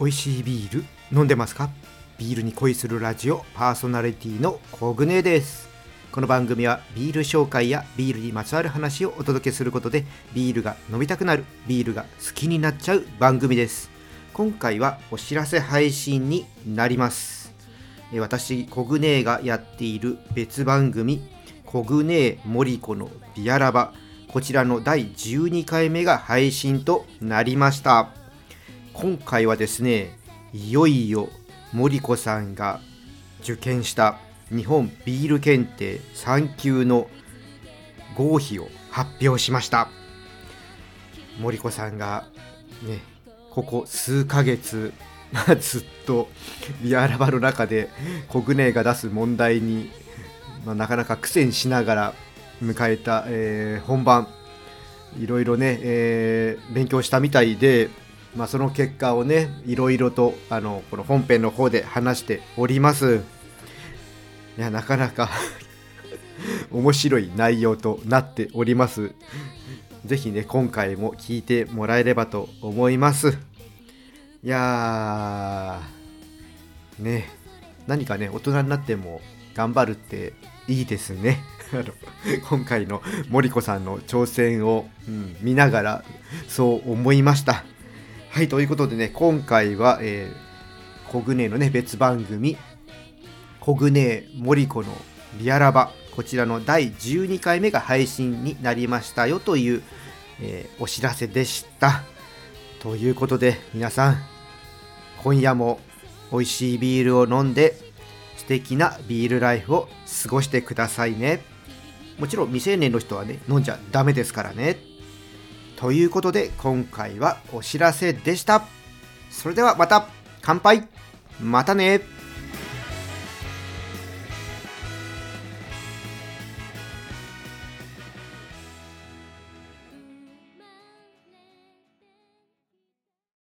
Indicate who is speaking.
Speaker 1: 美味しいビール飲んでますか？ビールに恋するラジオパーソナリティのコグネです。この番組はビール紹介やビールにまつわる話をお届けすることでビールが飲みたくなるビールが好きになっちゃう番組です。今回はお知らせ配信になります。私コグネがやっている別番組コグネモリコのビアラバ。こちらの第12回目が配信となりました。今回はですねいよいよ森子さんが受験した日本ビール検定3級の合否を発表しました。森子さんがねここ数ヶ月 ずっとビアラバの中で国内が出す問題に、まあ、なかなか苦戦しながら迎えた、えー、本番。いろいろね、えー、勉強したみたいで、まあ、その結果をねいろいろとあのこの本編の方で話しております。いやなかなか 面白い内容となっております。ぜひね今回も聞いてもらえればと思います。いやーね何かね大人になっても頑張るっていいですね。あの今回の森子さんの挑戦を、うん、見ながらそう思いました。はいということでね今回は、えー、コグネのね別番組コグネ森子のリアラバこちらの第12回目が配信になりましたよという、えー、お知らせでした。ということで皆さん今夜も美味しいビールを飲んで素敵なビールライフを過ごしてくださいね。もちろん未成年の人はね飲んじゃダメですからね。ということで今回はお知らせでした。それではまた。乾杯。またね。